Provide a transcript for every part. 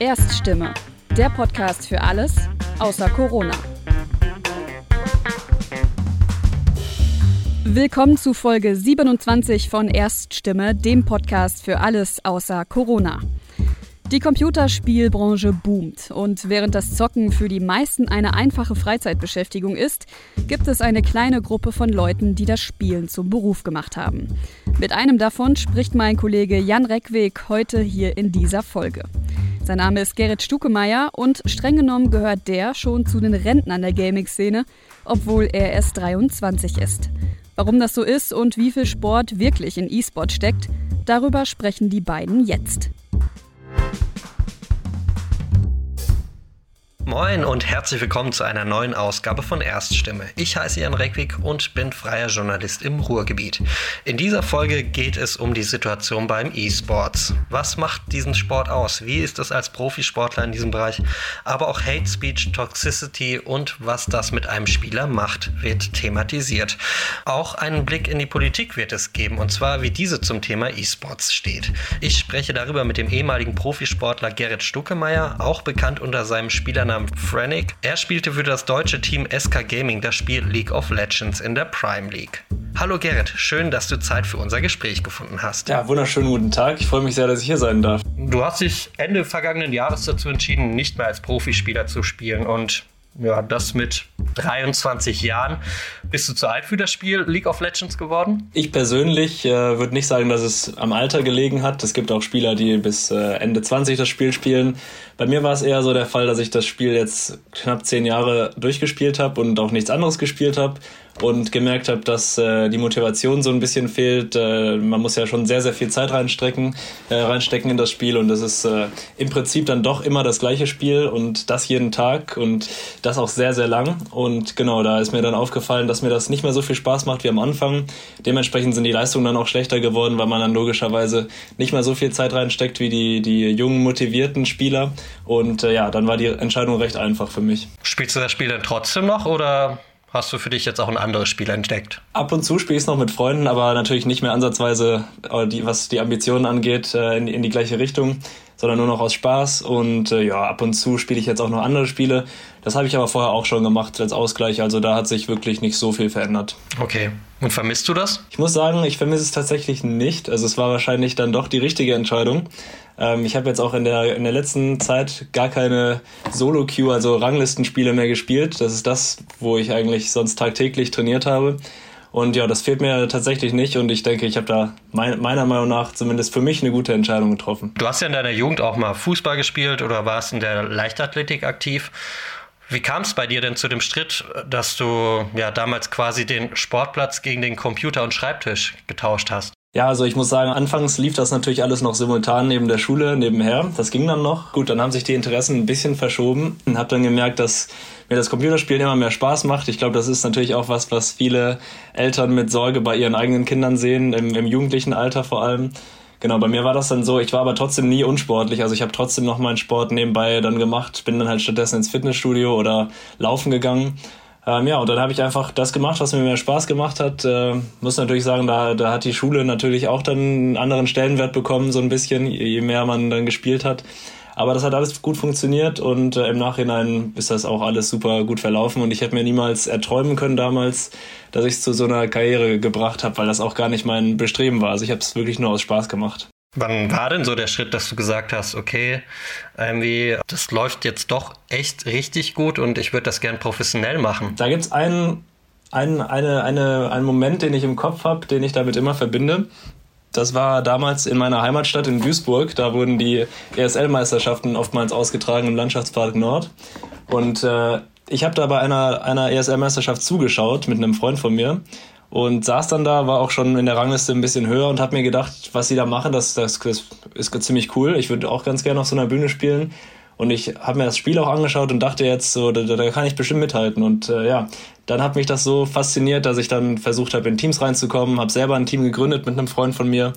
Erststimme, der Podcast für alles außer Corona. Willkommen zu Folge 27 von Erststimme, dem Podcast für alles außer Corona. Die Computerspielbranche boomt und während das Zocken für die meisten eine einfache Freizeitbeschäftigung ist, gibt es eine kleine Gruppe von Leuten, die das Spielen zum Beruf gemacht haben. Mit einem davon spricht mein Kollege Jan Reckweg heute hier in dieser Folge. Sein Name ist Gerrit Stukemeyer und streng genommen gehört der schon zu den Rentnern der Gaming-Szene, obwohl er erst 23 ist. Warum das so ist und wie viel Sport wirklich in E-Sport steckt, darüber sprechen die beiden jetzt. Moin und herzlich willkommen zu einer neuen Ausgabe von Erststimme. Ich heiße Jan Reckwig und bin freier Journalist im Ruhrgebiet. In dieser Folge geht es um die Situation beim E-Sports. Was macht diesen Sport aus? Wie ist es als Profisportler in diesem Bereich? Aber auch Hate Speech, Toxicity und was das mit einem Spieler macht, wird thematisiert. Auch einen Blick in die Politik wird es geben und zwar wie diese zum Thema E-Sports steht. Ich spreche darüber mit dem ehemaligen Profisportler Gerrit Stuckemeyer, auch bekannt unter seinem Spielernamen Namen Franic. Er spielte für das deutsche Team SK Gaming das Spiel League of Legends in der Prime League. Hallo Gerrit, schön, dass du Zeit für unser Gespräch gefunden hast. Ja, wunderschönen guten Tag. Ich freue mich sehr, dass ich hier sein darf. Du hast dich Ende vergangenen Jahres dazu entschieden, nicht mehr als Profispieler zu spielen und ja, das mit 23 Jahren. Bist du zu alt für das Spiel League of Legends geworden? Ich persönlich äh, würde nicht sagen, dass es am Alter gelegen hat. Es gibt auch Spieler, die bis äh, Ende 20 das Spiel spielen. Bei mir war es eher so der Fall, dass ich das Spiel jetzt knapp zehn Jahre durchgespielt habe und auch nichts anderes gespielt habe und gemerkt habe, dass äh, die Motivation so ein bisschen fehlt. Äh, man muss ja schon sehr, sehr viel Zeit reinstecken, äh, reinstecken in das Spiel und das ist äh, im Prinzip dann doch immer das gleiche Spiel und das jeden Tag und das auch sehr, sehr lang. Und genau, da ist mir dann aufgefallen, dass mir das nicht mehr so viel Spaß macht wie am Anfang. Dementsprechend sind die Leistungen dann auch schlechter geworden, weil man dann logischerweise nicht mehr so viel Zeit reinsteckt wie die, die jungen, motivierten Spieler. Und äh, ja, dann war die Entscheidung recht einfach für mich. Spielst du das Spiel dann trotzdem noch oder Hast du für dich jetzt auch ein anderes Spiel entdeckt? Ab und zu spiele ich es noch mit Freunden, aber natürlich nicht mehr ansatzweise, äh, was die Ambitionen angeht, äh, in, in die gleiche Richtung, sondern nur noch aus Spaß. Und äh, ja, ab und zu spiele ich jetzt auch noch andere Spiele. Das habe ich aber vorher auch schon gemacht als Ausgleich. Also da hat sich wirklich nicht so viel verändert. Okay. Und vermisst du das? Ich muss sagen, ich vermisse es tatsächlich nicht. Also es war wahrscheinlich dann doch die richtige Entscheidung. Ähm, ich habe jetzt auch in der, in der letzten Zeit gar keine Solo-Queue, also Ranglistenspiele mehr gespielt. Das ist das, wo ich eigentlich sonst tagtäglich trainiert habe. Und ja, das fehlt mir tatsächlich nicht und ich denke, ich habe da mein, meiner Meinung nach zumindest für mich eine gute Entscheidung getroffen. Du hast ja in deiner Jugend auch mal Fußball gespielt oder warst in der Leichtathletik aktiv. Wie kam es bei dir denn zu dem Schritt, dass du ja damals quasi den Sportplatz gegen den Computer und Schreibtisch getauscht hast? Ja, also ich muss sagen, anfangs lief das natürlich alles noch simultan neben der Schule, nebenher. Das ging dann noch. Gut, dann haben sich die Interessen ein bisschen verschoben und habe dann gemerkt, dass mir das Computerspielen immer mehr Spaß macht. Ich glaube, das ist natürlich auch was, was viele Eltern mit Sorge bei ihren eigenen Kindern sehen, im, im jugendlichen Alter vor allem. Genau, bei mir war das dann so, ich war aber trotzdem nie unsportlich. Also ich habe trotzdem noch meinen Sport nebenbei dann gemacht, bin dann halt stattdessen ins Fitnessstudio oder laufen gegangen ähm, ja, und dann habe ich einfach das gemacht, was mir mehr Spaß gemacht hat. Äh, muss natürlich sagen, da, da hat die Schule natürlich auch dann einen anderen Stellenwert bekommen, so ein bisschen, je mehr man dann gespielt hat. Aber das hat alles gut funktioniert und äh, im Nachhinein ist das auch alles super gut verlaufen und ich hätte mir niemals erträumen können damals, dass ich es zu so einer Karriere gebracht habe, weil das auch gar nicht mein Bestreben war. Also ich habe es wirklich nur aus Spaß gemacht. Wann war denn so der Schritt, dass du gesagt hast, okay, irgendwie, das läuft jetzt doch echt richtig gut und ich würde das gern professionell machen? Da gibt es einen, einen, eine, eine, einen Moment, den ich im Kopf habe, den ich damit immer verbinde. Das war damals in meiner Heimatstadt in Duisburg. Da wurden die ESL-Meisterschaften oftmals ausgetragen im Landschaftspark Nord. Und äh, ich habe da bei einer, einer ESL-Meisterschaft zugeschaut mit einem Freund von mir und saß dann da, war auch schon in der Rangliste ein bisschen höher und habe mir gedacht, was sie da machen, das, das, das ist ziemlich cool. Ich würde auch ganz gerne auf so einer Bühne spielen. Und ich habe mir das Spiel auch angeschaut und dachte jetzt so, da, da kann ich bestimmt mithalten. Und äh, ja, dann hat mich das so fasziniert, dass ich dann versucht habe, in Teams reinzukommen, habe selber ein Team gegründet mit einem Freund von mir.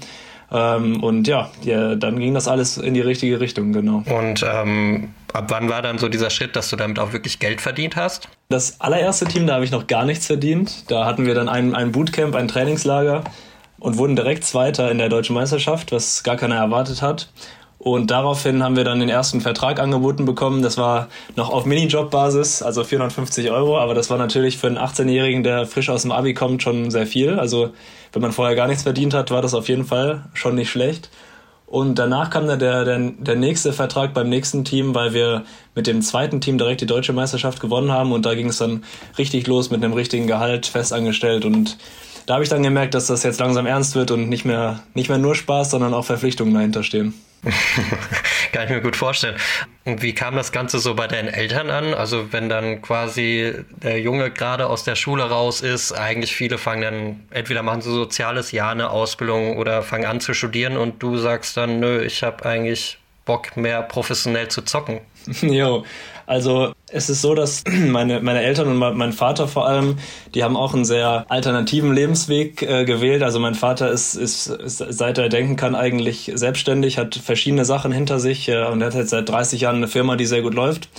Ähm, und ja, ja, dann ging das alles in die richtige Richtung, genau. Und ähm, ab wann war dann so dieser Schritt, dass du damit auch wirklich Geld verdient hast? Das allererste Team, da habe ich noch gar nichts verdient. Da hatten wir dann ein, ein Bootcamp, ein Trainingslager und wurden direkt Zweiter in der deutschen Meisterschaft, was gar keiner erwartet hat. Und daraufhin haben wir dann den ersten Vertrag angeboten bekommen. Das war noch auf Minijob-Basis, also 450 Euro. Aber das war natürlich für einen 18-Jährigen, der frisch aus dem Abi kommt, schon sehr viel. Also wenn man vorher gar nichts verdient hat, war das auf jeden Fall schon nicht schlecht. Und danach kam dann der, der, der nächste Vertrag beim nächsten Team, weil wir mit dem zweiten Team direkt die deutsche Meisterschaft gewonnen haben. Und da ging es dann richtig los mit einem richtigen Gehalt, festangestellt. Und da habe ich dann gemerkt, dass das jetzt langsam ernst wird und nicht mehr, nicht mehr nur Spaß, sondern auch Verpflichtungen dahinter stehen. Kann ich mir gut vorstellen. Und wie kam das Ganze so bei deinen Eltern an? Also wenn dann quasi der Junge gerade aus der Schule raus ist, eigentlich viele fangen dann, entweder machen sie soziales Jahr eine Ausbildung oder fangen an zu studieren und du sagst dann, nö, ich habe eigentlich Bock mehr professionell zu zocken. Jo, also es ist so, dass meine, meine Eltern und mein Vater vor allem, die haben auch einen sehr alternativen Lebensweg äh, gewählt. Also mein Vater ist, ist, ist, seit er denken kann, eigentlich selbstständig, hat verschiedene Sachen hinter sich äh, und hat jetzt seit 30 Jahren eine Firma, die sehr gut läuft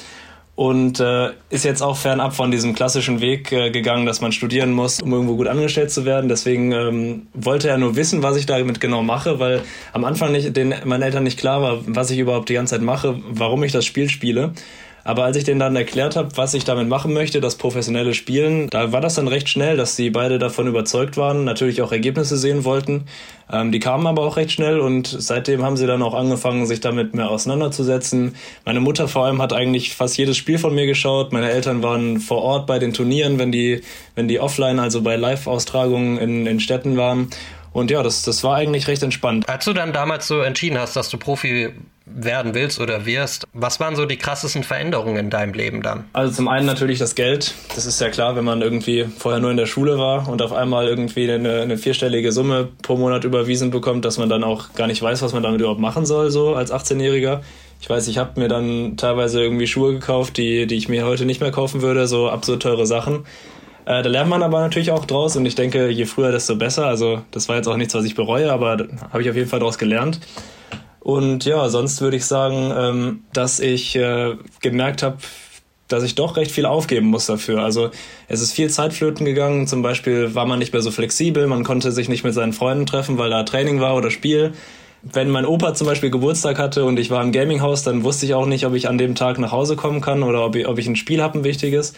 und äh, ist jetzt auch fernab von diesem klassischen Weg äh, gegangen, dass man studieren muss, um irgendwo gut angestellt zu werden. Deswegen ähm, wollte er nur wissen, was ich damit genau mache, weil am Anfang nicht, den, meinen Eltern nicht klar war, was ich überhaupt die ganze Zeit mache, warum ich das Spiel spiele. Aber als ich denen dann erklärt habe, was ich damit machen möchte, das professionelle Spielen, da war das dann recht schnell, dass sie beide davon überzeugt waren, natürlich auch Ergebnisse sehen wollten. Ähm, die kamen aber auch recht schnell und seitdem haben sie dann auch angefangen, sich damit mehr auseinanderzusetzen. Meine Mutter vor allem hat eigentlich fast jedes Spiel von mir geschaut. Meine Eltern waren vor Ort bei den Turnieren, wenn die, wenn die offline, also bei Live-Austragungen in, in Städten waren. Und ja, das, das war eigentlich recht entspannt. Als du dann damals so entschieden hast, dass du Profi werden willst oder wirst, was waren so die krassesten Veränderungen in deinem Leben dann? Also zum einen natürlich das Geld. Das ist ja klar, wenn man irgendwie vorher nur in der Schule war und auf einmal irgendwie eine, eine vierstellige Summe pro Monat überwiesen bekommt, dass man dann auch gar nicht weiß, was man damit überhaupt machen soll, so als 18-Jähriger. Ich weiß, ich habe mir dann teilweise irgendwie Schuhe gekauft, die, die ich mir heute nicht mehr kaufen würde, so absurd teure Sachen. Äh, da lernt man aber natürlich auch draus und ich denke, je früher, desto besser. Also das war jetzt auch nichts, was ich bereue, aber habe ich auf jeden Fall daraus gelernt. Und ja, sonst würde ich sagen, ähm, dass ich äh, gemerkt habe, dass ich doch recht viel aufgeben muss dafür. Also es ist viel Zeit flöten gegangen. Zum Beispiel war man nicht mehr so flexibel, man konnte sich nicht mit seinen Freunden treffen, weil da Training war oder Spiel. Wenn mein Opa zum Beispiel Geburtstag hatte und ich war im Gaminghaus, dann wusste ich auch nicht, ob ich an dem Tag nach Hause kommen kann oder ob ich, ob ich ein Spiel habe, ein wichtiges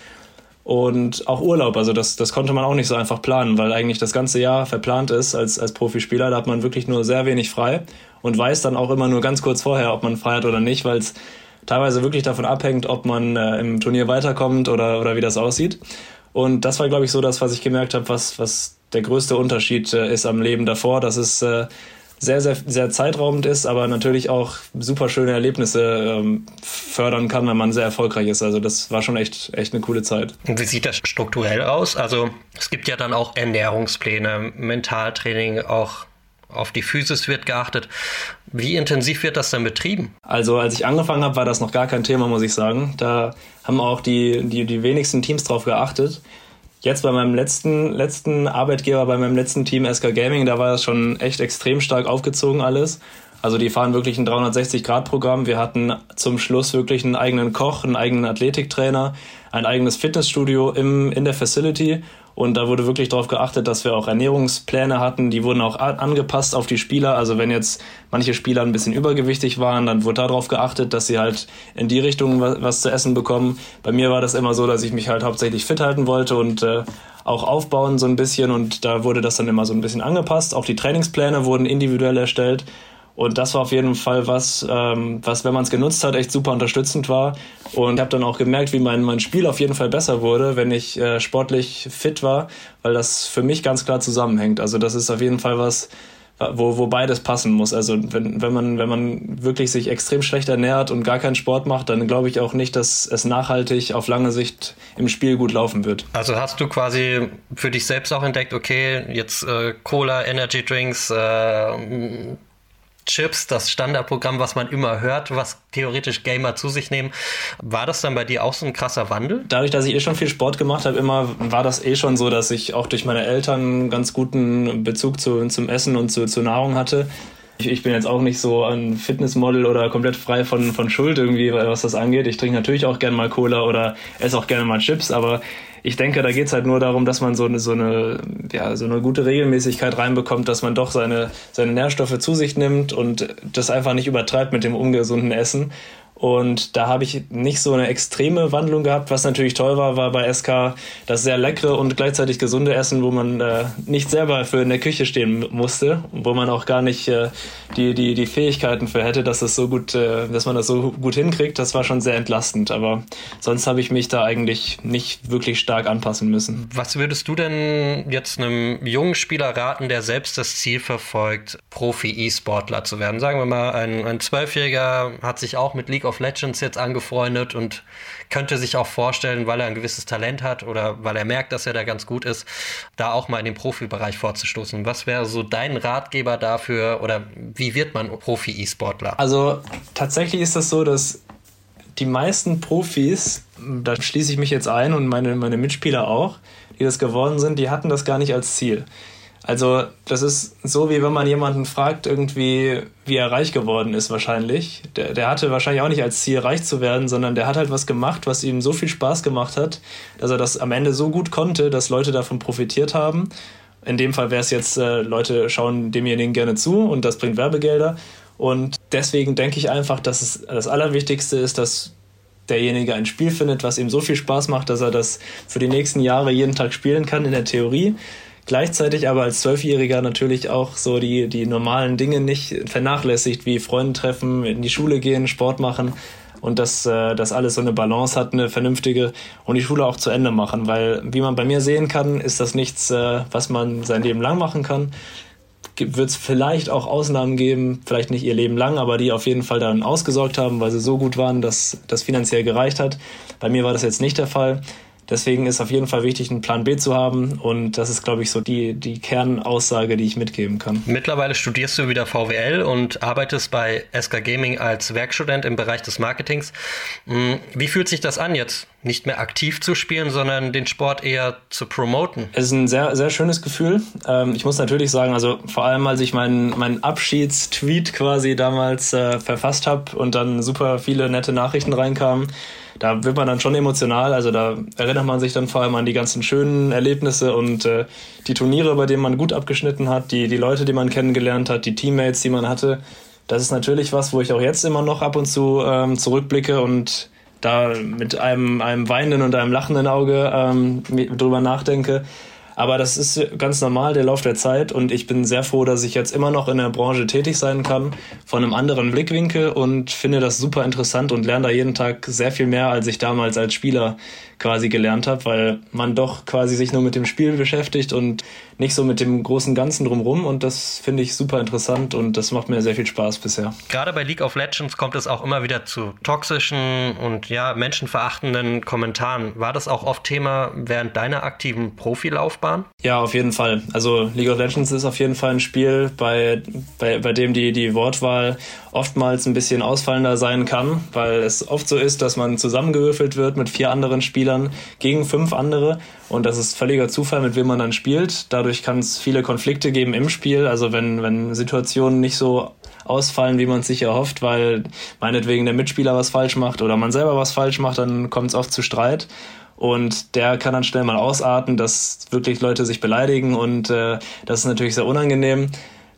und auch Urlaub. Also das, das konnte man auch nicht so einfach planen, weil eigentlich das ganze Jahr verplant ist als, als Profispieler. Da hat man wirklich nur sehr wenig frei und weiß dann auch immer nur ganz kurz vorher, ob man frei hat oder nicht, weil es teilweise wirklich davon abhängt, ob man äh, im Turnier weiterkommt oder, oder wie das aussieht. Und das war, glaube ich, so das, was ich gemerkt habe, was, was der größte Unterschied äh, ist am Leben davor. Das ist äh, sehr, sehr, sehr zeitraubend ist, aber natürlich auch super schöne Erlebnisse ähm, fördern kann, wenn man sehr erfolgreich ist. Also das war schon echt, echt eine coole Zeit. Und wie sieht das strukturell aus? Also es gibt ja dann auch Ernährungspläne, Mentaltraining, auch auf die Physis wird geachtet. Wie intensiv wird das denn betrieben? Also als ich angefangen habe, war das noch gar kein Thema, muss ich sagen. Da haben auch die, die, die wenigsten Teams drauf geachtet. Jetzt bei meinem letzten, letzten Arbeitgeber, bei meinem letzten Team SK Gaming, da war das schon echt extrem stark aufgezogen alles. Also die fahren wirklich ein 360-Grad-Programm. Wir hatten zum Schluss wirklich einen eigenen Koch, einen eigenen Athletiktrainer, ein eigenes Fitnessstudio im, in der Facility und da wurde wirklich darauf geachtet, dass wir auch Ernährungspläne hatten. Die wurden auch angepasst auf die Spieler. Also wenn jetzt manche Spieler ein bisschen übergewichtig waren, dann wurde darauf geachtet, dass sie halt in die Richtung was, was zu essen bekommen. Bei mir war das immer so, dass ich mich halt hauptsächlich fit halten wollte und äh, auch aufbauen so ein bisschen. Und da wurde das dann immer so ein bisschen angepasst. Auch die Trainingspläne wurden individuell erstellt. Und das war auf jeden Fall was, ähm, was, wenn man es genutzt hat, echt super unterstützend war. Und ich habe dann auch gemerkt, wie mein, mein Spiel auf jeden Fall besser wurde, wenn ich äh, sportlich fit war, weil das für mich ganz klar zusammenhängt. Also das ist auf jeden Fall was, wo, wo beides passen muss. Also wenn, wenn, man, wenn man wirklich sich extrem schlecht ernährt und gar keinen Sport macht, dann glaube ich auch nicht, dass es nachhaltig auf lange Sicht im Spiel gut laufen wird. Also hast du quasi für dich selbst auch entdeckt, okay, jetzt äh, Cola, Energy Drinks, äh, Chips, das Standardprogramm, was man immer hört, was theoretisch Gamer zu sich nehmen. War das dann bei dir auch so ein krasser Wandel? Dadurch, dass ich eh schon viel Sport gemacht habe, immer war das eh schon so, dass ich auch durch meine Eltern einen ganz guten Bezug zu, zum Essen und zu, zur Nahrung hatte. Ich, ich bin jetzt auch nicht so ein Fitnessmodel oder komplett frei von, von Schuld irgendwie, was das angeht. Ich trinke natürlich auch gerne mal Cola oder esse auch gerne mal Chips, aber ich denke, da geht's halt nur darum, dass man so eine, so eine, ja, so eine gute Regelmäßigkeit reinbekommt, dass man doch seine, seine Nährstoffe zu sich nimmt und das einfach nicht übertreibt mit dem ungesunden Essen. Und da habe ich nicht so eine extreme Wandlung gehabt. Was natürlich toll war, war bei SK das sehr leckere und gleichzeitig gesunde Essen, wo man äh, nicht selber für in der Küche stehen musste, wo man auch gar nicht äh, die, die, die Fähigkeiten für hätte, dass es so gut, äh, dass man das so gut hinkriegt. Das war schon sehr entlastend. Aber sonst habe ich mich da eigentlich nicht wirklich stark anpassen müssen. Was würdest du denn jetzt einem jungen Spieler raten, der selbst das Ziel verfolgt, Profi-E-Sportler zu werden? Sagen wir mal, ein, Zwölfjähriger hat sich auch mit League of Legends jetzt angefreundet und könnte sich auch vorstellen, weil er ein gewisses Talent hat oder weil er merkt, dass er da ganz gut ist, da auch mal in den Profibereich vorzustoßen. Was wäre so dein Ratgeber dafür oder wie wird man Profi-E-Sportler? Also tatsächlich ist das so, dass die meisten Profis, da schließe ich mich jetzt ein und meine, meine Mitspieler auch, die das geworden sind, die hatten das gar nicht als Ziel. Also das ist so, wie wenn man jemanden fragt, irgendwie, wie er reich geworden ist wahrscheinlich. Der, der hatte wahrscheinlich auch nicht als Ziel, reich zu werden, sondern der hat halt was gemacht, was ihm so viel Spaß gemacht hat, dass er das am Ende so gut konnte, dass Leute davon profitiert haben. In dem Fall wäre es jetzt, äh, Leute schauen demjenigen gerne zu und das bringt Werbegelder. Und deswegen denke ich einfach, dass es das Allerwichtigste ist, dass derjenige ein Spiel findet, was ihm so viel Spaß macht, dass er das für die nächsten Jahre jeden Tag spielen kann in der Theorie gleichzeitig aber als Zwölfjähriger natürlich auch so die, die normalen Dinge nicht vernachlässigt, wie Freunde treffen, in die Schule gehen, Sport machen und dass äh, das alles so eine Balance hat, eine vernünftige und die Schule auch zu Ende machen, weil wie man bei mir sehen kann, ist das nichts, äh, was man sein Leben lang machen kann. Wird es vielleicht auch Ausnahmen geben, vielleicht nicht ihr Leben lang, aber die auf jeden Fall dann ausgesorgt haben, weil sie so gut waren, dass das finanziell gereicht hat. Bei mir war das jetzt nicht der Fall. Deswegen ist auf jeden Fall wichtig, einen Plan B zu haben. Und das ist, glaube ich, so die, die Kernaussage, die ich mitgeben kann. Mittlerweile studierst du wieder VWL und arbeitest bei SK Gaming als Werkstudent im Bereich des Marketings. Hm, wie fühlt sich das an jetzt? Nicht mehr aktiv zu spielen, sondern den Sport eher zu promoten. Es ist ein sehr, sehr schönes Gefühl. Ähm, ich muss natürlich sagen, also vor allem, als ich meinen, meinen Abschiedstweet quasi damals äh, verfasst habe und dann super viele nette Nachrichten reinkamen, da wird man dann schon emotional. Also da erinnert man sich dann vor allem an die ganzen schönen Erlebnisse und äh, die Turniere, bei denen man gut abgeschnitten hat, die, die Leute, die man kennengelernt hat, die Teammates, die man hatte. Das ist natürlich was, wo ich auch jetzt immer noch ab und zu ähm, zurückblicke und da mit einem, einem weinenden und einem lachenden Auge ähm, drüber nachdenke. Aber das ist ganz normal, der Lauf der Zeit. Und ich bin sehr froh, dass ich jetzt immer noch in der Branche tätig sein kann, von einem anderen Blickwinkel und finde das super interessant und lerne da jeden Tag sehr viel mehr, als ich damals als Spieler quasi gelernt habe, weil man doch quasi sich nur mit dem Spiel beschäftigt und nicht so mit dem großen Ganzen drumrum und das finde ich super interessant und das macht mir sehr viel Spaß bisher. Gerade bei League of Legends kommt es auch immer wieder zu toxischen und ja, menschenverachtenden Kommentaren. War das auch oft Thema während deiner aktiven Profilaufbahn? Ja, auf jeden Fall. Also League of Legends ist auf jeden Fall ein Spiel, bei, bei, bei dem die, die Wortwahl oftmals ein bisschen ausfallender sein kann, weil es oft so ist, dass man zusammengewürfelt wird mit vier anderen Spielern gegen fünf andere und das ist völliger Zufall, mit wem man dann spielt. Dadurch kann es viele Konflikte geben im Spiel. Also wenn, wenn Situationen nicht so ausfallen, wie man es sich erhofft, weil meinetwegen der Mitspieler was falsch macht oder man selber was falsch macht, dann kommt es oft zu Streit. Und der kann dann schnell mal ausarten, dass wirklich Leute sich beleidigen und äh, das ist natürlich sehr unangenehm.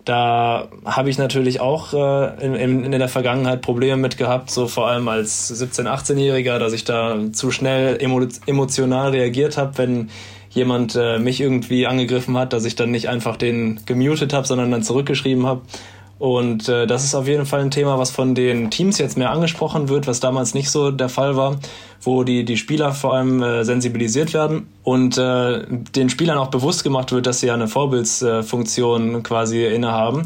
Da habe ich natürlich auch äh, in, in, der Vergangenheit Probleme mit gehabt, so vor allem als 17-, 18-Jähriger, dass ich da zu schnell emo emotional reagiert habe, wenn jemand äh, mich irgendwie angegriffen hat, dass ich dann nicht einfach den gemutet habe, sondern dann zurückgeschrieben habe. Und äh, das ist auf jeden Fall ein Thema, was von den Teams jetzt mehr angesprochen wird, was damals nicht so der Fall war, wo die, die Spieler vor allem äh, sensibilisiert werden und äh, den Spielern auch bewusst gemacht wird, dass sie eine Vorbildsfunktion quasi innehaben.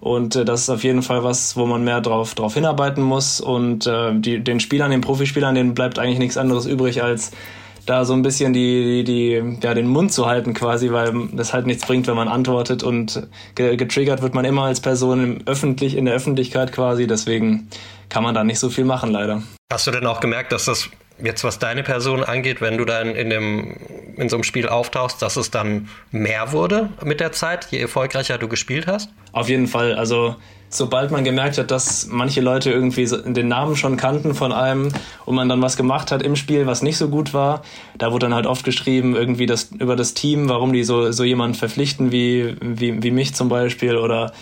Und äh, das ist auf jeden Fall was, wo man mehr drauf, drauf hinarbeiten muss. Und äh, die, den Spielern, den Profispielern, denen bleibt eigentlich nichts anderes übrig, als da so ein bisschen die, die, ja, den Mund zu halten quasi, weil das halt nichts bringt, wenn man antwortet und getriggert wird man immer als Person im öffentlich, in der Öffentlichkeit quasi, deswegen kann man da nicht so viel machen leider. Hast du denn auch gemerkt, dass das jetzt was deine Person angeht, wenn du dann in, dem, in so einem Spiel auftauchst, dass es dann mehr wurde mit der Zeit, je erfolgreicher du gespielt hast? Auf jeden Fall. Also sobald man gemerkt hat, dass manche Leute irgendwie den Namen schon kannten von einem und man dann was gemacht hat im Spiel, was nicht so gut war, da wurde dann halt oft geschrieben, irgendwie das, über das Team, warum die so, so jemanden verpflichten wie, wie, wie mich zum Beispiel oder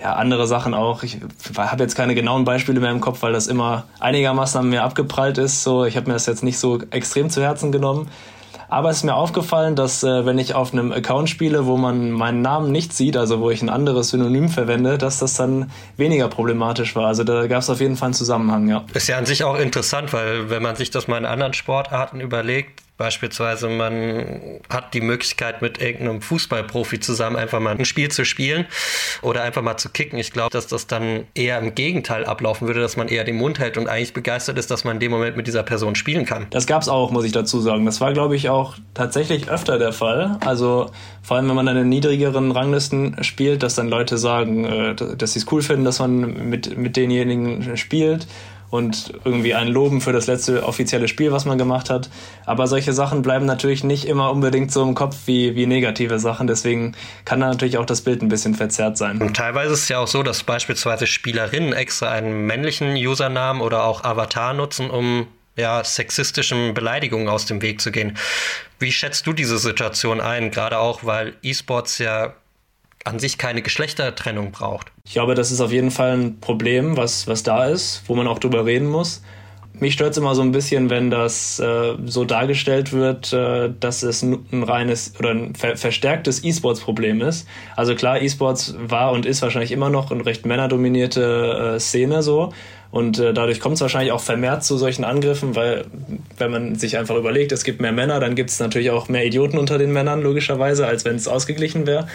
ja, andere Sachen auch. Ich habe jetzt keine genauen Beispiele mehr im Kopf, weil das immer einigermaßen an mir abgeprallt ist. So, ich habe mir das jetzt nicht so extrem zu Herzen genommen. Aber es ist mir aufgefallen, dass äh, wenn ich auf einem Account spiele, wo man meinen Namen nicht sieht, also wo ich ein anderes Synonym verwende, dass das dann weniger problematisch war. Also da gab es auf jeden Fall einen Zusammenhang, ja. Ist ja an sich auch interessant, weil wenn man sich das mal in anderen Sportarten überlegt, Beispielsweise, man hat die Möglichkeit, mit irgendeinem Fußballprofi zusammen einfach mal ein Spiel zu spielen oder einfach mal zu kicken. Ich glaube, dass das dann eher im Gegenteil ablaufen würde, dass man eher den Mund hält und eigentlich begeistert ist, dass man in dem Moment mit dieser Person spielen kann. Das gab es auch, muss ich dazu sagen. Das war, glaube ich, auch tatsächlich öfter der Fall. Also vor allem, wenn man dann in niedrigeren Ranglisten spielt, dass dann Leute sagen, äh, dass sie es cool finden, dass man mit, mit denjenigen spielt und irgendwie ein Loben für das letzte offizielle Spiel, was man gemacht hat. Aber solche Sachen bleiben natürlich nicht immer unbedingt so im Kopf wie, wie negative Sachen. Deswegen kann da natürlich auch das Bild ein bisschen verzerrt sein. Und teilweise ist es ja auch so, dass beispielsweise Spielerinnen extra einen männlichen Usernamen oder auch Avatar nutzen, um ja, sexistischen Beleidigungen aus dem Weg zu gehen. Wie schätzt du diese Situation ein? Gerade auch, weil E-Sports ja an sich keine Geschlechtertrennung braucht. Ich glaube, das ist auf jeden Fall ein Problem, was, was da ist, wo man auch drüber reden muss. Mich stört es immer so ein bisschen, wenn das äh, so dargestellt wird, äh, dass es ein reines oder ein ver verstärktes E-Sports-Problem ist. Also klar, E-Sports war und ist wahrscheinlich immer noch eine recht männerdominierte äh, Szene so. Und äh, dadurch kommt es wahrscheinlich auch vermehrt zu solchen Angriffen, weil wenn man sich einfach überlegt, es gibt mehr Männer, dann gibt es natürlich auch mehr Idioten unter den Männern, logischerweise, als wenn es ausgeglichen wäre.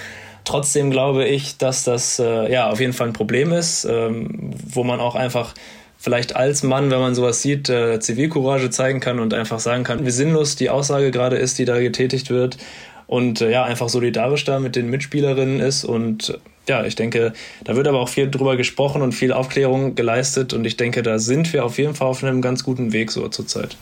Trotzdem glaube ich, dass das äh, ja auf jeden Fall ein Problem ist, ähm, wo man auch einfach vielleicht als Mann, wenn man sowas sieht, äh, Zivilcourage zeigen kann und einfach sagen kann, wie sinnlos die Aussage gerade ist, die da getätigt wird und äh, ja, einfach solidarisch da mit den Mitspielerinnen ist und ja, ich denke, da wird aber auch viel drüber gesprochen und viel Aufklärung geleistet und ich denke, da sind wir auf jeden Fall auf einem ganz guten Weg so zurzeit.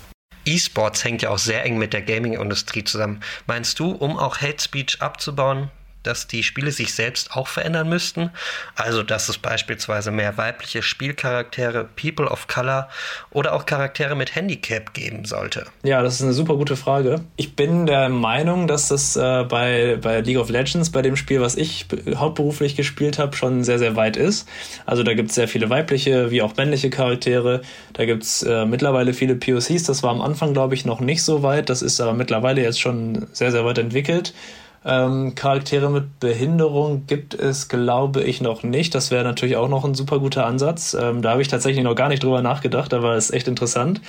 E-Sports hängt ja auch sehr eng mit der Gaming-Industrie zusammen. Meinst du, um auch Hate Speech abzubauen, dass die Spiele sich selbst auch verändern müssten. Also, dass es beispielsweise mehr weibliche Spielcharaktere, People of Color oder auch Charaktere mit Handicap geben sollte. Ja, das ist eine super gute Frage. Ich bin der Meinung, dass das äh, bei, bei League of Legends, bei dem Spiel, was ich hauptberuflich gespielt habe, schon sehr, sehr weit ist. Also, da gibt es sehr viele weibliche wie auch männliche Charaktere. Da gibt es äh, mittlerweile viele POCs. Das war am Anfang, glaube ich, noch nicht so weit. Das ist aber mittlerweile jetzt schon sehr, sehr weit entwickelt. Ähm, Charaktere mit Behinderung gibt es, glaube ich, noch nicht. Das wäre natürlich auch noch ein super guter Ansatz. Ähm, da habe ich tatsächlich noch gar nicht drüber nachgedacht, aber es ist echt interessant.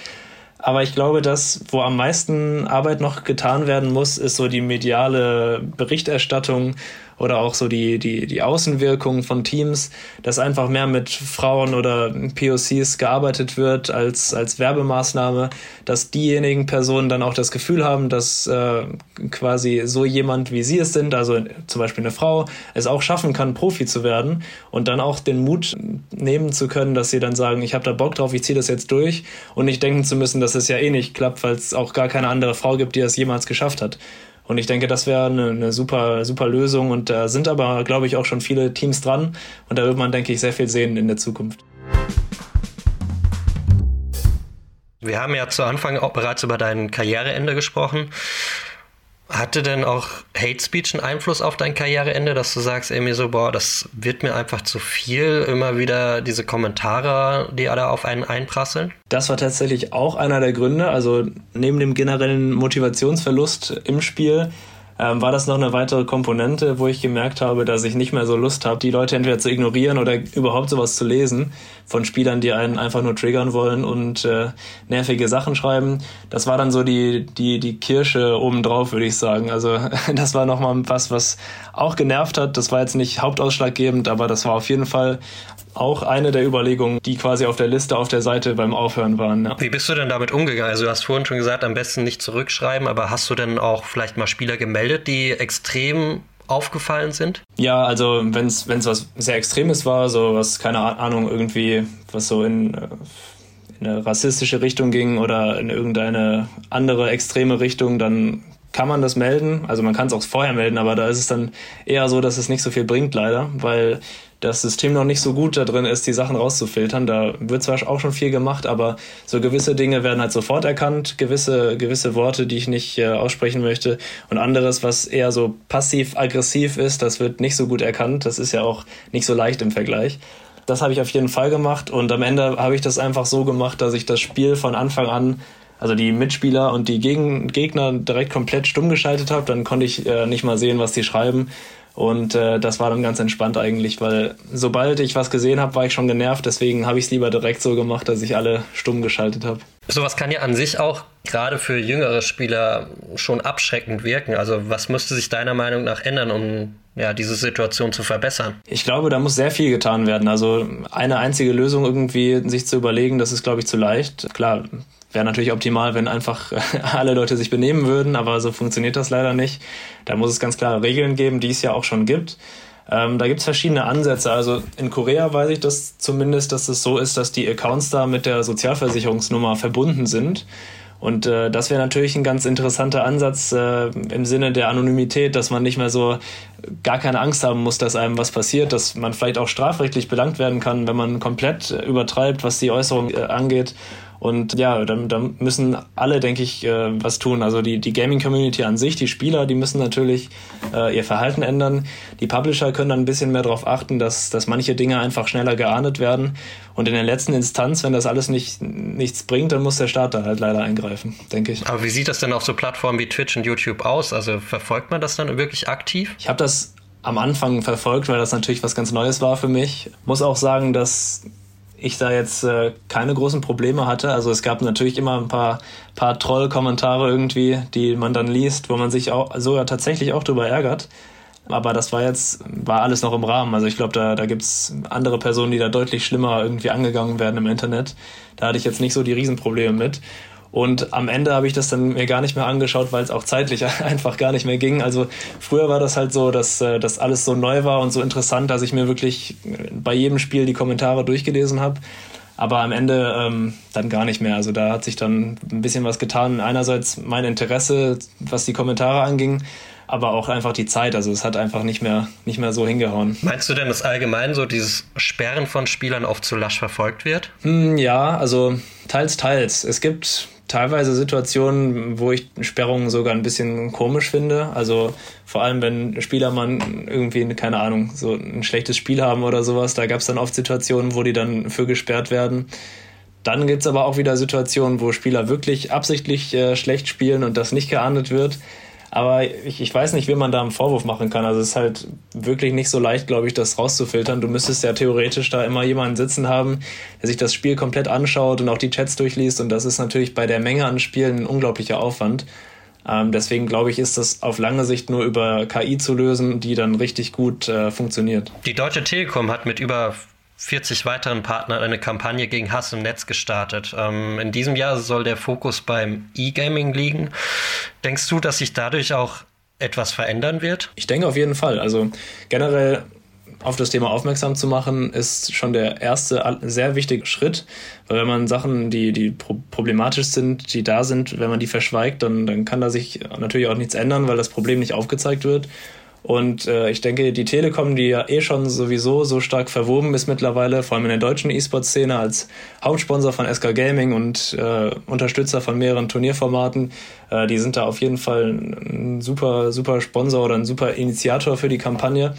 Aber ich glaube, dass wo am meisten Arbeit noch getan werden muss, ist so die mediale Berichterstattung oder auch so die, die, die Außenwirkung von Teams, dass einfach mehr mit Frauen oder POCs gearbeitet wird als, als Werbemaßnahme, dass diejenigen Personen dann auch das Gefühl haben, dass äh, quasi so jemand wie sie es sind, also zum Beispiel eine Frau, es auch schaffen kann, Profi zu werden und dann auch den Mut nehmen zu können, dass sie dann sagen, ich habe da Bock drauf, ich ziehe das jetzt durch und nicht denken zu müssen, dass es ja eh nicht klappt, weil es auch gar keine andere Frau gibt, die das jemals geschafft hat. Und ich denke, das wäre eine, eine, super, super Lösung. Und da sind aber, glaube ich, auch schon viele Teams dran. Und da wird man, denke ich, sehr viel sehen in der Zukunft. Wir haben ja zu Anfang auch bereits über dein Karriereende gesprochen. Hatte denn auch Hate Speech einen Einfluss auf dein Karriereende, dass du sagst irgendwie so, boah, das wird mir einfach zu viel, immer wieder diese Kommentare, die alle auf einen einprasseln? Das war tatsächlich auch einer der Gründe. Also neben dem generellen Motivationsverlust im Spiel ähm, war das noch eine weitere Komponente, wo ich gemerkt habe, dass ich nicht mehr so Lust habe, die Leute entweder zu ignorieren oder überhaupt sowas zu lesen von Spielern, die einen einfach nur triggern wollen und äh, nervige Sachen schreiben. Das war dann so die, die, die Kirsche obendrauf, würde ich sagen. Also das war nochmal was, was auch genervt hat. Das war jetzt nicht hauptausschlaggebend, aber das war auf jeden Fall auch eine der Überlegungen, die quasi auf der Liste auf der Seite beim Aufhören waren. Ja. Wie bist du denn damit umgegangen? Also du hast vorhin schon gesagt, am besten nicht zurückschreiben, aber hast du denn auch vielleicht mal Spieler gemeldet, die extrem aufgefallen sind? Ja, also wenn es was sehr Extremes war, so was, keine Ahnung, irgendwie, was so in, äh, in eine rassistische Richtung ging oder in irgendeine andere extreme Richtung, dann kann man das melden. Also man kann es auch vorher melden, aber da ist es dann eher so, dass es nicht so viel bringt, leider, weil das System noch nicht so gut da drin ist, die Sachen rauszufiltern. Da wird zwar auch schon viel gemacht, aber so gewisse Dinge werden halt sofort erkannt, gewisse, gewisse Worte, die ich nicht äh, aussprechen möchte und anderes, was eher so passiv-aggressiv ist, das wird nicht so gut erkannt. Das ist ja auch nicht so leicht im Vergleich. Das habe ich auf jeden Fall gemacht und am Ende habe ich das einfach so gemacht, dass ich das Spiel von Anfang an also die Mitspieler und die Gegen Gegner direkt komplett stumm geschaltet habe, dann konnte ich äh, nicht mal sehen, was die schreiben. Und äh, das war dann ganz entspannt eigentlich, weil sobald ich was gesehen habe, war ich schon genervt. Deswegen habe ich es lieber direkt so gemacht, dass ich alle stumm geschaltet habe. Sowas kann ja an sich auch gerade für jüngere Spieler schon abschreckend wirken. Also was müsste sich deiner Meinung nach ändern, um ja, diese Situation zu verbessern? Ich glaube, da muss sehr viel getan werden. Also eine einzige Lösung irgendwie sich zu überlegen, das ist, glaube ich, zu leicht. Klar, Wäre natürlich optimal, wenn einfach alle Leute sich benehmen würden, aber so funktioniert das leider nicht. Da muss es ganz klare Regeln geben, die es ja auch schon gibt. Ähm, da gibt es verschiedene Ansätze. Also in Korea weiß ich das zumindest, dass es so ist, dass die Accounts da mit der Sozialversicherungsnummer verbunden sind. Und äh, das wäre natürlich ein ganz interessanter Ansatz äh, im Sinne der Anonymität, dass man nicht mehr so gar keine Angst haben muss, dass einem was passiert, dass man vielleicht auch strafrechtlich belangt werden kann, wenn man komplett übertreibt, was die Äußerung äh, angeht und ja, da, da müssen alle, denke ich, äh, was tun. Also die, die Gaming-Community an sich, die Spieler, die müssen natürlich äh, ihr Verhalten ändern. Die Publisher können dann ein bisschen mehr darauf achten, dass, dass manche Dinge einfach schneller geahndet werden. Und in der letzten Instanz, wenn das alles nicht, nichts bringt, dann muss der Staat da halt leider eingreifen, denke ich. Aber wie sieht das denn auf so Plattformen wie Twitch und YouTube aus? Also verfolgt man das dann wirklich aktiv? Ich habe das am Anfang verfolgt, weil das natürlich was ganz Neues war für mich. Muss auch sagen, dass ich da jetzt äh, keine großen Probleme hatte. Also es gab natürlich immer ein paar, paar Troll-Kommentare irgendwie, die man dann liest, wo man sich auch sogar tatsächlich auch drüber ärgert. Aber das war jetzt, war alles noch im Rahmen. Also ich glaube, da, da gibt's andere Personen, die da deutlich schlimmer irgendwie angegangen werden im Internet. Da hatte ich jetzt nicht so die Riesenprobleme mit. Und am Ende habe ich das dann mir gar nicht mehr angeschaut, weil es auch zeitlich einfach gar nicht mehr ging. Also früher war das halt so, dass äh, das alles so neu war und so interessant, dass ich mir wirklich bei jedem Spiel die Kommentare durchgelesen habe. Aber am Ende ähm, dann gar nicht mehr. Also da hat sich dann ein bisschen was getan. Einerseits mein Interesse, was die Kommentare anging, aber auch einfach die Zeit. Also es hat einfach nicht mehr, nicht mehr so hingehauen. Meinst du denn, dass allgemein so dieses Sperren von Spielern oft zu lasch verfolgt wird? Hm, ja, also teils, teils. Es gibt teilweise Situationen, wo ich Sperrungen sogar ein bisschen komisch finde. Also vor allem, wenn Spieler man irgendwie, keine Ahnung, so ein schlechtes Spiel haben oder sowas, da gab es dann oft Situationen, wo die dann für gesperrt werden. Dann gibt es aber auch wieder Situationen, wo Spieler wirklich absichtlich äh, schlecht spielen und das nicht geahndet wird. Aber ich, ich weiß nicht, wie man da einen Vorwurf machen kann. Also es ist halt wirklich nicht so leicht, glaube ich, das rauszufiltern. Du müsstest ja theoretisch da immer jemanden sitzen haben, der sich das Spiel komplett anschaut und auch die Chats durchliest. Und das ist natürlich bei der Menge an Spielen ein unglaublicher Aufwand. Ähm, deswegen glaube ich, ist das auf lange Sicht nur über KI zu lösen, die dann richtig gut äh, funktioniert. Die Deutsche Telekom hat mit über 40 weiteren Partnern eine Kampagne gegen Hass im Netz gestartet. Ähm, in diesem Jahr soll der Fokus beim E-Gaming liegen. Denkst du, dass sich dadurch auch etwas verändern wird? Ich denke auf jeden Fall. Also generell auf das Thema aufmerksam zu machen, ist schon der erste sehr wichtige Schritt. Weil wenn man Sachen, die, die problematisch sind, die da sind, wenn man die verschweigt, dann, dann kann da sich natürlich auch nichts ändern, weil das Problem nicht aufgezeigt wird. Und äh, ich denke, die Telekom, die ja eh schon sowieso so stark verwoben ist mittlerweile, vor allem in der deutschen E-Sport-Szene als Hauptsponsor von SK Gaming und äh, Unterstützer von mehreren Turnierformaten, äh, die sind da auf jeden Fall ein super, super Sponsor oder ein super Initiator für die Kampagne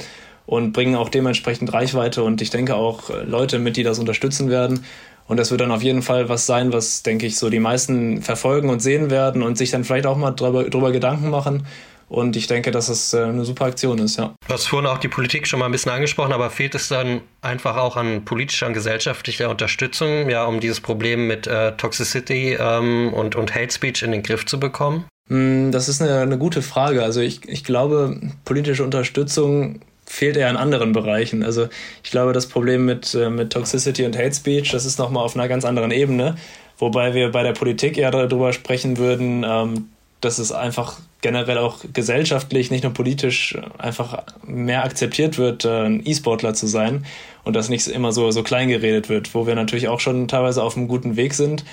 und bringen auch dementsprechend Reichweite und ich denke auch äh, Leute mit, die das unterstützen werden. Und das wird dann auf jeden Fall was sein, was, denke ich, so die meisten verfolgen und sehen werden und sich dann vielleicht auch mal drüber, drüber Gedanken machen und ich denke, dass es äh, eine super Aktion ist, ja. Du hast vorhin auch die Politik schon mal ein bisschen angesprochen, aber fehlt es dann einfach auch an politischer und gesellschaftlicher Unterstützung, ja, um dieses Problem mit äh, Toxicity ähm, und, und Hate Speech in den Griff zu bekommen? Hm, das ist eine, eine gute Frage. Also ich, ich glaube, politische Unterstützung fehlt eher in anderen Bereichen. Also ich glaube, das Problem mit, äh, mit Toxicity und Hate Speech, das ist nochmal auf einer ganz anderen Ebene. Wobei wir bei der Politik eher darüber sprechen würden, ähm, dass es einfach generell auch gesellschaftlich, nicht nur politisch, einfach mehr akzeptiert wird, äh, ein E-Sportler zu sein und dass nicht immer so, so klein geredet wird, wo wir natürlich auch schon teilweise auf einem guten Weg sind.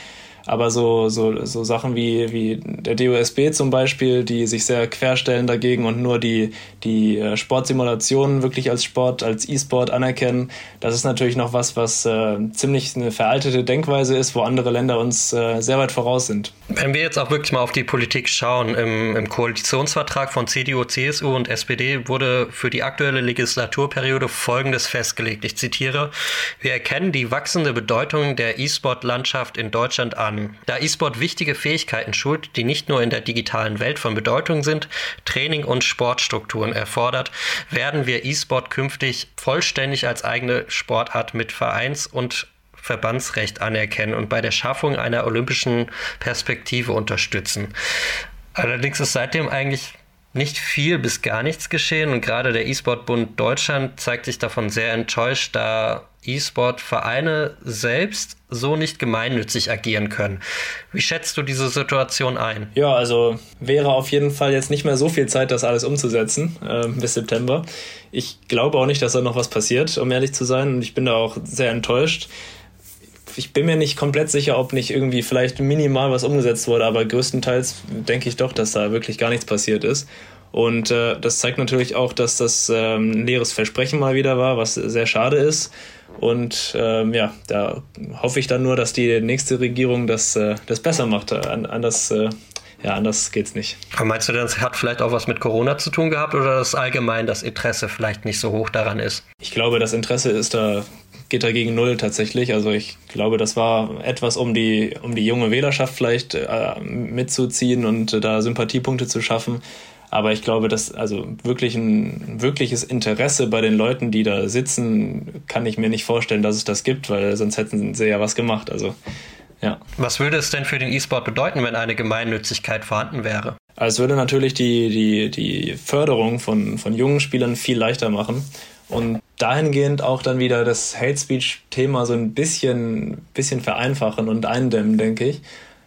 Aber so, so, so Sachen wie, wie der DOSB zum Beispiel, die sich sehr querstellen dagegen und nur die, die äh, Sportsimulationen wirklich als Sport, als E-Sport anerkennen, das ist natürlich noch was, was äh, ziemlich eine veraltete Denkweise ist, wo andere Länder uns äh, sehr weit voraus sind. Wenn wir jetzt auch wirklich mal auf die Politik schauen, im, im Koalitionsvertrag von CDU, CSU und SPD wurde für die aktuelle Legislaturperiode Folgendes festgelegt. Ich zitiere, wir erkennen die wachsende Bedeutung der E-Sport-Landschaft in Deutschland an an. Da E-Sport wichtige Fähigkeiten schult, die nicht nur in der digitalen Welt von Bedeutung sind, Training und Sportstrukturen erfordert, werden wir E-Sport künftig vollständig als eigene Sportart mit Vereins- und Verbandsrecht anerkennen und bei der Schaffung einer olympischen Perspektive unterstützen. Allerdings ist seitdem eigentlich nicht viel bis gar nichts geschehen und gerade der E-Sport-Bund Deutschland zeigt sich davon sehr enttäuscht, da E-Sport-Vereine selbst so nicht gemeinnützig agieren können. Wie schätzt du diese Situation ein? Ja, also wäre auf jeden Fall jetzt nicht mehr so viel Zeit, das alles umzusetzen äh, bis September. Ich glaube auch nicht, dass da noch was passiert, um ehrlich zu sein. Und ich bin da auch sehr enttäuscht. Ich bin mir nicht komplett sicher, ob nicht irgendwie vielleicht minimal was umgesetzt wurde, aber größtenteils denke ich doch, dass da wirklich gar nichts passiert ist. Und äh, das zeigt natürlich auch, dass das ähm, ein leeres Versprechen mal wieder war, was sehr schade ist. Und ähm, ja, da hoffe ich dann nur, dass die nächste Regierung das, äh, das besser macht. An, anders, äh, ja, anders geht's nicht. Aber meinst du, das hat vielleicht auch was mit Corona zu tun gehabt oder dass allgemein das Interesse vielleicht nicht so hoch daran ist? Ich glaube, das Interesse ist da geht dagegen null tatsächlich. Also ich glaube, das war etwas, um die, um die junge Wählerschaft vielleicht äh, mitzuziehen und äh, da Sympathiepunkte zu schaffen. Aber ich glaube, dass also wirklich ein wirkliches Interesse bei den Leuten, die da sitzen, kann ich mir nicht vorstellen, dass es das gibt, weil sonst hätten sie ja was gemacht. Also ja. Was würde es denn für den E-Sport bedeuten, wenn eine Gemeinnützigkeit vorhanden wäre? Also es würde natürlich die, die, die Förderung von, von jungen Spielern viel leichter machen. Und dahingehend auch dann wieder das Hate Speech-Thema so ein bisschen, bisschen vereinfachen und eindämmen, denke ich.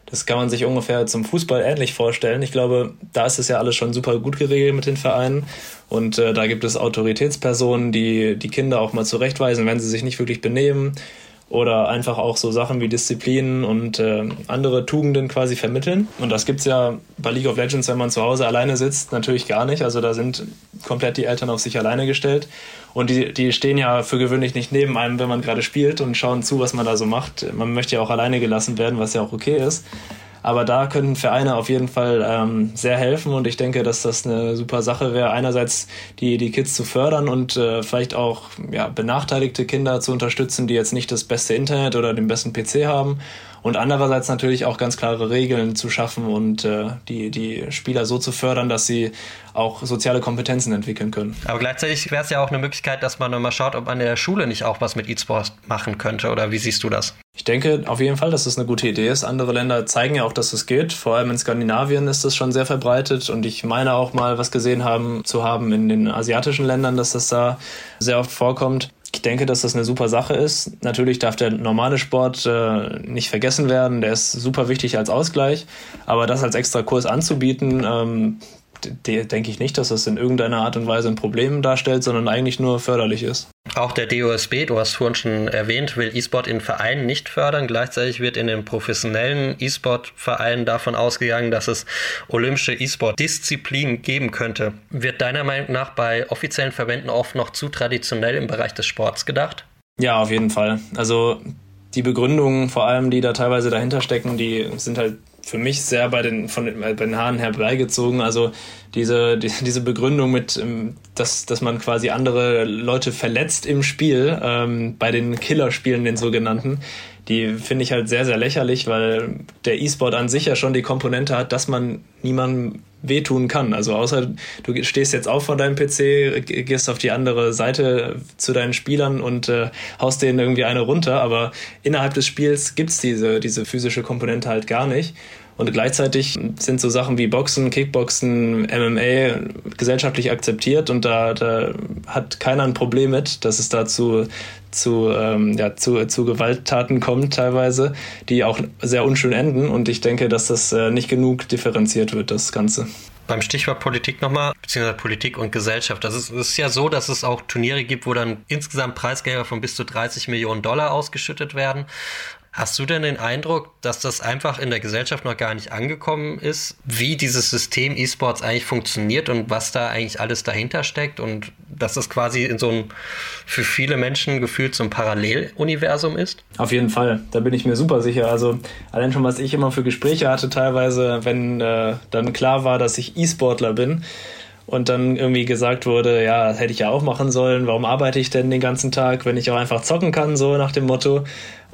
Das kann man sich ungefähr zum Fußball ähnlich vorstellen. Ich glaube, da ist es ja alles schon super gut geregelt mit den Vereinen. Und äh, da gibt es Autoritätspersonen, die die Kinder auch mal zurechtweisen, wenn sie sich nicht wirklich benehmen. Oder einfach auch so Sachen wie Disziplinen und äh, andere Tugenden quasi vermitteln. Und das gibt es ja bei League of Legends, wenn man zu Hause alleine sitzt, natürlich gar nicht. Also da sind komplett die Eltern auf sich alleine gestellt. Und die, die stehen ja für gewöhnlich nicht neben einem, wenn man gerade spielt und schauen zu, was man da so macht. Man möchte ja auch alleine gelassen werden, was ja auch okay ist. Aber da können Vereine auf jeden Fall ähm, sehr helfen und ich denke, dass das eine super Sache wäre, einerseits die, die Kids zu fördern und äh, vielleicht auch ja, benachteiligte Kinder zu unterstützen, die jetzt nicht das beste Internet oder den besten PC haben und andererseits natürlich auch ganz klare Regeln zu schaffen und äh, die, die Spieler so zu fördern, dass sie auch soziale Kompetenzen entwickeln können. Aber gleichzeitig wäre es ja auch eine Möglichkeit, dass man mal schaut, ob man in der Schule nicht auch was mit E-Sport machen könnte. Oder wie siehst du das? Ich denke auf jeden Fall, dass das eine gute Idee ist. Andere Länder zeigen ja auch, dass es geht. Vor allem in Skandinavien ist das schon sehr verbreitet. Und ich meine auch mal was gesehen haben zu haben in den asiatischen Ländern, dass das da sehr oft vorkommt. Ich denke, dass das eine super Sache ist. Natürlich darf der normale Sport äh, nicht vergessen werden. Der ist super wichtig als Ausgleich. Aber das als extra Kurs anzubieten, ähm, denke ich nicht, dass das in irgendeiner Art und Weise ein Problem darstellt, sondern eigentlich nur förderlich ist. Auch der DOSB, du hast vorhin schon erwähnt, will E-Sport in Vereinen nicht fördern. Gleichzeitig wird in den professionellen E-Sport-Vereinen davon ausgegangen, dass es olympische E-Sport-Disziplinen geben könnte. Wird deiner Meinung nach bei offiziellen Verbänden oft noch zu traditionell im Bereich des Sports gedacht? Ja, auf jeden Fall. Also die Begründungen, vor allem, die da teilweise dahinter stecken, die sind halt für mich sehr bei den, von den, bei den Haaren herbeigezogen. Also diese, die, diese Begründung mit, ähm, dass, dass man quasi andere Leute verletzt im Spiel, ähm, bei den Killerspielen, den sogenannten, die finde ich halt sehr, sehr lächerlich, weil der E-Sport an sich ja schon die Komponente hat, dass man niemandem wehtun kann. Also außer du stehst jetzt auf von deinem PC, gehst auf die andere Seite zu deinen Spielern und äh, haust denen irgendwie eine runter, aber innerhalb des Spiels gibt's diese, diese physische Komponente halt gar nicht. Und gleichzeitig sind so Sachen wie Boxen, Kickboxen, MMA gesellschaftlich akzeptiert und da, da hat keiner ein Problem mit, dass es dazu zu, ähm, ja, zu, zu Gewalttaten kommt teilweise, die auch sehr unschön enden. Und ich denke, dass das äh, nicht genug differenziert wird, das Ganze. Beim Stichwort Politik nochmal, beziehungsweise Politik und Gesellschaft. Das ist, ist ja so, dass es auch Turniere gibt, wo dann insgesamt Preisgelder von bis zu 30 Millionen Dollar ausgeschüttet werden. Hast du denn den Eindruck, dass das einfach in der Gesellschaft noch gar nicht angekommen ist, wie dieses System E-Sports eigentlich funktioniert und was da eigentlich alles dahinter steckt und dass das quasi in so einem für viele Menschen gefühlt so ein Paralleluniversum ist? Auf jeden Fall, da bin ich mir super sicher. Also allein schon, was ich immer für Gespräche hatte, teilweise, wenn äh, dann klar war, dass ich E-Sportler bin, und dann irgendwie gesagt wurde, ja, das hätte ich ja auch machen sollen, warum arbeite ich denn den ganzen Tag, wenn ich auch einfach zocken kann, so nach dem Motto.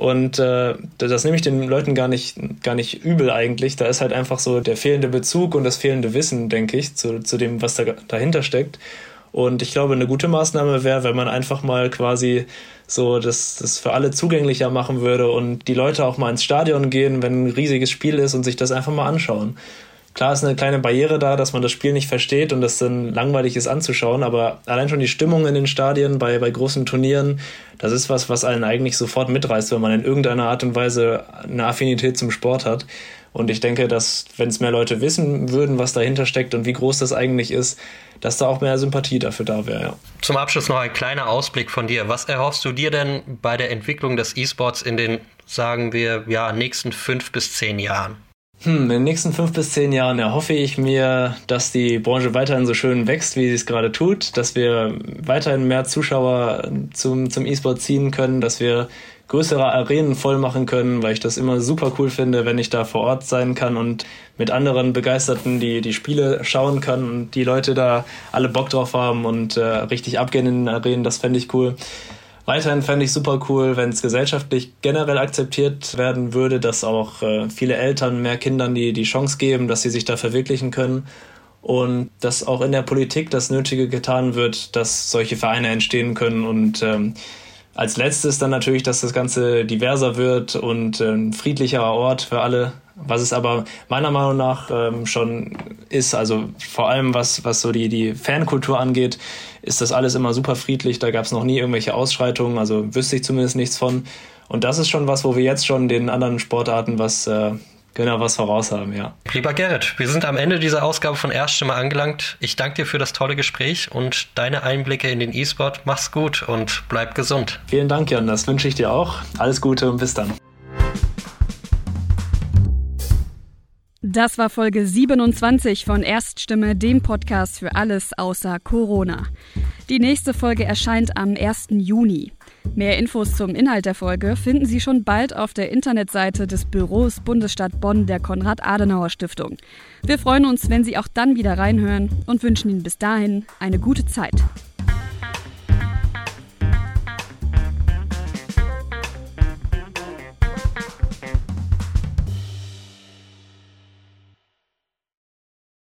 Und äh, das nehme ich den Leuten gar nicht, gar nicht übel eigentlich. Da ist halt einfach so der fehlende Bezug und das fehlende Wissen, denke ich, zu, zu dem, was da dahinter steckt. Und ich glaube, eine gute Maßnahme wäre, wenn man einfach mal quasi so das, das für alle zugänglicher machen würde und die Leute auch mal ins Stadion gehen, wenn ein riesiges Spiel ist und sich das einfach mal anschauen. Klar ist eine kleine Barriere da, dass man das Spiel nicht versteht und das dann langweilig ist anzuschauen, aber allein schon die Stimmung in den Stadien bei, bei großen Turnieren, das ist was, was einen eigentlich sofort mitreißt, wenn man in irgendeiner Art und Weise eine Affinität zum Sport hat. Und ich denke, dass wenn es mehr Leute wissen würden, was dahinter steckt und wie groß das eigentlich ist, dass da auch mehr Sympathie dafür da wäre. Ja. Zum Abschluss noch ein kleiner Ausblick von dir. Was erhoffst du dir denn bei der Entwicklung des E-Sports in den, sagen wir, ja, nächsten fünf bis zehn Jahren? Hm, in den nächsten fünf bis zehn Jahren erhoffe ich mir, dass die Branche weiterhin so schön wächst, wie sie es gerade tut, dass wir weiterhin mehr Zuschauer zum, zum E-Sport ziehen können, dass wir größere Arenen voll machen können, weil ich das immer super cool finde, wenn ich da vor Ort sein kann und mit anderen Begeisterten die, die Spiele schauen kann und die Leute da alle Bock drauf haben und äh, richtig abgehen in den Arenen, das fände ich cool. Weiterhin fände ich super cool, wenn es gesellschaftlich generell akzeptiert werden würde, dass auch äh, viele Eltern mehr Kindern die, die Chance geben, dass sie sich da verwirklichen können. Und dass auch in der Politik das Nötige getan wird, dass solche Vereine entstehen können. Und ähm, als letztes dann natürlich, dass das Ganze diverser wird und ein friedlicherer Ort für alle was es aber meiner Meinung nach ähm, schon ist, also vor allem was, was so die, die Fankultur angeht, ist das alles immer super friedlich. Da gab es noch nie irgendwelche Ausschreitungen, also wüsste ich zumindest nichts von. Und das ist schon was, wo wir jetzt schon den anderen Sportarten was äh, genau was voraus haben, ja. Lieber Gerrit, wir sind am Ende dieser Ausgabe von Erststimme angelangt. Ich danke dir für das tolle Gespräch und deine Einblicke in den E-Sport. Mach's gut und bleib gesund. Vielen Dank, Jan. Das wünsche ich dir auch. Alles Gute und bis dann. Das war Folge 27 von Erststimme, dem Podcast für alles außer Corona. Die nächste Folge erscheint am 1. Juni. Mehr Infos zum Inhalt der Folge finden Sie schon bald auf der Internetseite des Büros Bundesstadt Bonn der Konrad-Adenauer-Stiftung. Wir freuen uns, wenn Sie auch dann wieder reinhören und wünschen Ihnen bis dahin eine gute Zeit.